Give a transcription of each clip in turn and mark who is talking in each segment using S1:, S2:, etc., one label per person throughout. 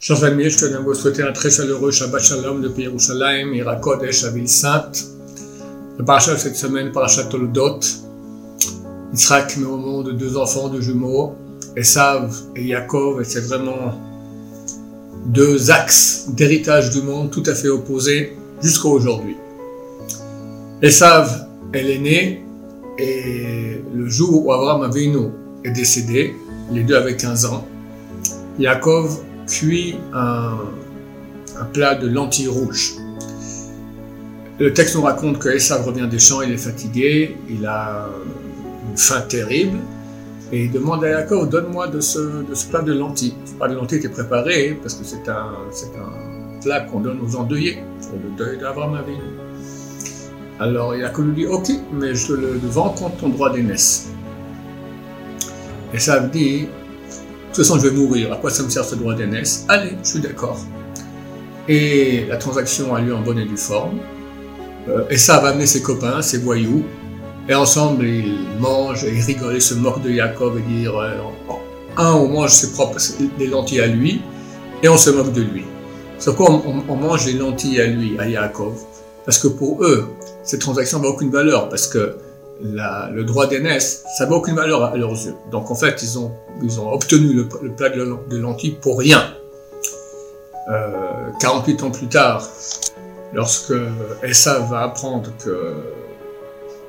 S1: Chers amis, je tenais à vous souhaiter un très chaleureux Shabbat Shalom depuis Yerushalayim, Irakodesh, la ville sainte. Le parachat cette semaine, parachat Toldot. Yitzhak met au monde deux enfants, deux jumeaux, Esav et Yaakov, et c'est vraiment deux axes d'héritage du monde tout à fait opposés jusqu'à aujourd'hui. Esav est l'aîné, et le jour où Abraham Avinu est décédé, les deux avaient 15 ans, Yaakov cuit un, plat de lentilles rouges. Le texte nous raconte que Esav revient des champs, il est fatigué, il a une faim terrible, et il demande à Yaakov, donne-moi de ce, plat de lentilles. Ce plat de lentilles était préparé parce que c'est un, un, plat qu'on donne aux endeuillés pour le deuil Avinu. Alors Yaakov lui dit, ok, mais je le vends contre ton droit d'aînesse. Esav dit, de toute façon, je vais mourir. À quoi ça me sert ce droit d'aînesse? Allez, je suis d'accord. Et la transaction a lieu en bonne et due forme. Euh, et ça va amener ses copains, ses voyous. Et ensemble, ils mangent, et ils rigolent, ils se moquent de Jacob et dire euh, un, on mange ses propres lentilles à lui, et on se moque de lui. C'est quoi on, mange les lentilles à lui, à Jacob Parce que pour eux, cette transaction n'a aucune valeur, parce que le droit d'aînesse, ça n'a aucune valeur à leurs yeux. Donc en fait, ils ont, ils ont obtenu le, plat de, lentilles pour rien. 48 euh, ans plus tard, lorsque Esav va apprendre que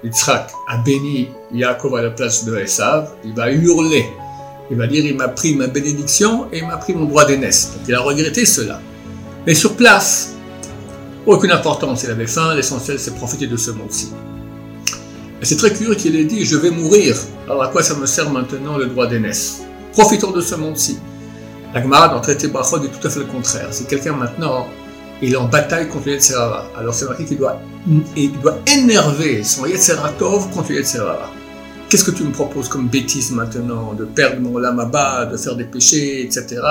S1: Yitzhak a béni Yaakov à la place de Esav, il va hurler. Il va dire, il m'a pris ma bénédiction et il m'a pris mon droit d'aînesse. Donc il a regretté cela. Mais sur place, aucune importance, il avait faim, l'essentiel c'est profiter de ce monde-ci. Et c'est très curieux qu'il ait dit Je vais mourir. Alors à quoi ça me sert maintenant le droit d'aînesse? Profitons de ce monde-ci. La Gemara dans traité Brachot dit tout à fait le contraire. Si quelqu'un maintenant il est en bataille contre le alors c'est marqué qu'il doit, il doit énerver son Yetzeratov contre le. Qu'est-ce que tu me proposes comme bêtise maintenant De perdre mon bas, de faire des péchés, etc.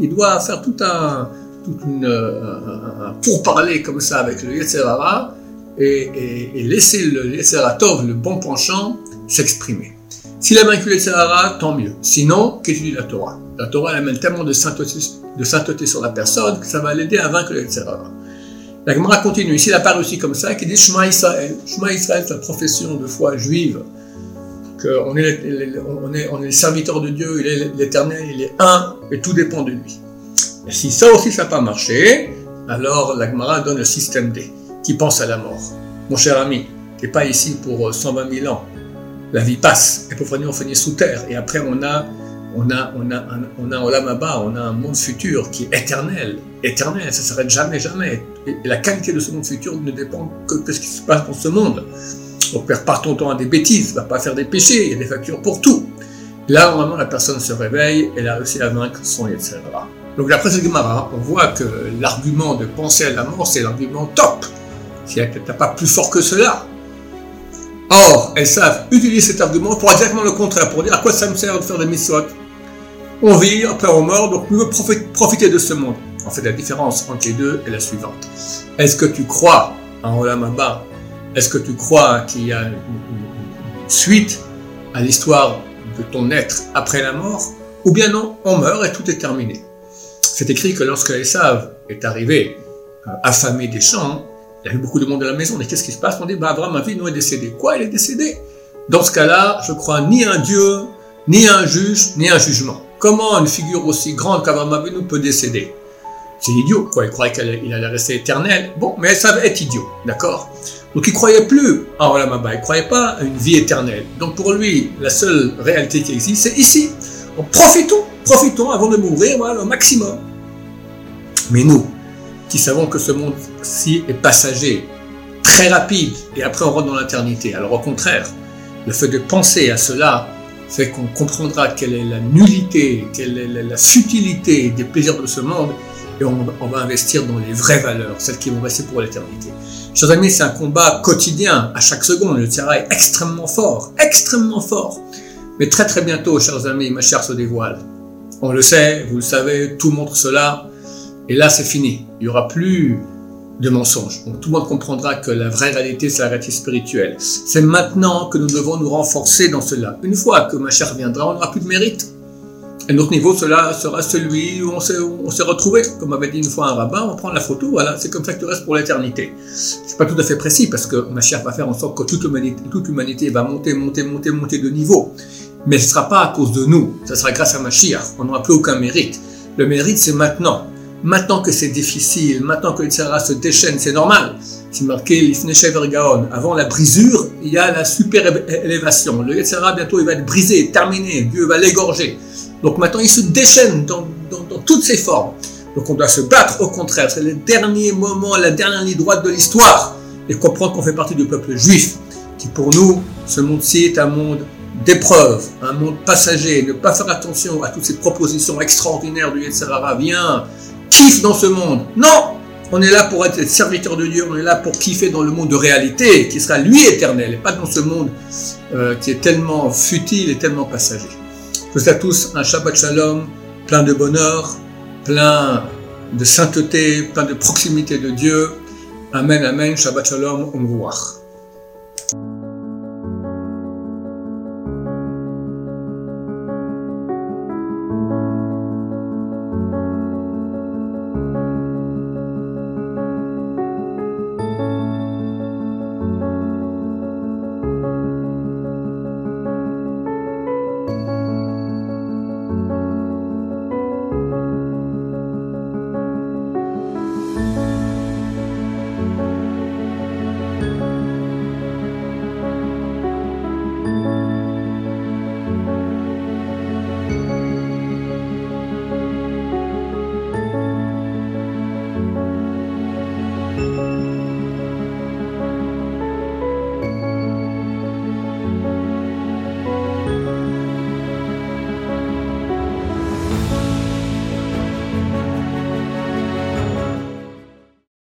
S1: Il doit faire tout un, tout une, euh, un, pourparler comme ça avec le Yetzerara et, laisser le le bon penchant, s'exprimer. S'il a vaincu le Sahara, tant mieux. Sinon, qu'étudie la Torah? La Torah elle amène tellement de sainteté, sur la personne que ça va l'aider à vaincre le Sahara. La Gemara continue. Ici, n'a pas réussi comme ça, qui dit Shema Israël. Shema Israël, c'est la profession de foi juive. Qu'on est, est serviteur de Dieu, il est l'éternel, il est un, et tout dépend de lui. Si ça aussi, ça n'a pas marché, alors la Gemara donne le système D qui pense à la mort. Mon cher ami, tu n'es pas ici pour 120 euh, 000 ans. La vie passe, et pour finir, on finit sous terre. Et après, on a, on a, on a, un, on a on a un monde futur qui est éternel. Éternel, ça ne s'arrête jamais, jamais. Et, la qualité de ce monde futur ne dépend que de ce qui se passe dans ce monde. Donc, perd pas ton temps à des bêtises, va pas faire des péchés, il y a des factures pour tout. Là, normalement, la personne se réveille, elle a réussi à vaincre son etc. Donc, d'après ce Gemara, on voit que l'argument de penser à la mort, c'est l'argument top. N'était pas plus fort que cela. Or, elles savent utiliser cet argument pour exactement le contraire, pour dire à quoi ça me sert de faire des mitzvot. On vit, après on meurt, donc veut profiter de ce monde. En fait, la différence entre les deux est la suivante. Est-ce que tu crois en Olam Abba Est-ce que tu crois qu'il y a une, suite à l'histoire de ton être après la mort? Ou bien non, on meurt et tout est terminé. C'est écrit que lorsque Esav est arrivé euh, affamé des champs, il y avait beaucoup de monde à la maison. Mais qu'est-ce qui se passe? On dit, bah, Abraham nous est décédé. Quoi? Il est décédé Dans ce cas-là, je crois ni un Dieu, ni un juge, ni un jugement. Comment une figure aussi grande qu'Abraham nous peut décéder? C'est idiot, quoi. Il croyait qu'il allait rester éternel. Bon, mais ça va être idiot, d'accord? Donc il croyait plus en Olam il croyait pas à une vie éternelle. Donc pour lui, la seule réalité qui existe, c'est ici. Profitons, profitons avant de mourir, voilà, au maximum. Mais nous, qui savons que ce monde-ci est passager, très rapide, et après on rentre dans l'éternité. Alors au contraire, le fait de penser à cela fait qu'on comprendra quelle est la nullité, quelle est la futilité des plaisirs de ce monde, et on, va investir dans les vraies valeurs, celles qui vont rester pour l'éternité. Chers amis, c'est un combat quotidien, à chaque seconde. Le terrain est extrêmement fort, extrêmement fort. Mais très très bientôt, chers amis, ma chère se dévoile. On le sait, vous le savez, tout montre cela. Et là, c'est fini. Il n'y aura plus de mensonges. Tout le monde comprendra que la vraie réalité, c'est la réalité spirituelle. C'est maintenant que nous devons nous renforcer dans cela. Une fois que ma chère viendra, on n'aura plus de mérite. Et notre niveau, cela sera celui où on s'est retrouvé. Comme avait dit une fois un rabbin, on prend la photo, voilà, c'est comme ça que tu restes pour l'éternité. C'est pas tout à fait précis parce que ma chère va faire en sorte que toute l'humanité, va monter, monter, monter, monter de niveau. Mais ce sera pas à cause de nous, ce sera grâce à Mashiach. On n'aura plus aucun mérite. Le mérite, c'est maintenant. Maintenant que c'est difficile, maintenant que Yitzhara se déchaîne, c'est normal. C'est marqué l'Ifneshev Gaon. Avant la brisure, il y a la super élévation. Le Yitzhara, bientôt, il va être brisé, terminé. Dieu va l'égorger. Donc maintenant, il se déchaîne dans, toutes ses formes. Donc on doit se battre, au contraire. C'est le dernier moment, la dernière ligne droite de l'histoire. Et comprendre qu'on fait partie du peuple juif. Qui pour nous, ce monde-ci est un monde d'épreuves, un monde passager. Ne pas faire attention à toutes ces propositions extraordinaires du Yetzirara. Viens, kiffe dans ce monde. Non on est là pour être serviteur de Dieu, on est là pour kiffer dans le monde de réalité, qui sera lui éternel, et pas dans ce monde euh, qui est tellement futile et tellement passager. Je vous à tous un Shabbat Shalom plein de bonheur, plein de sainteté, plein de proximité de Dieu. Amen, Amen, Shabbat Shalom, revoir.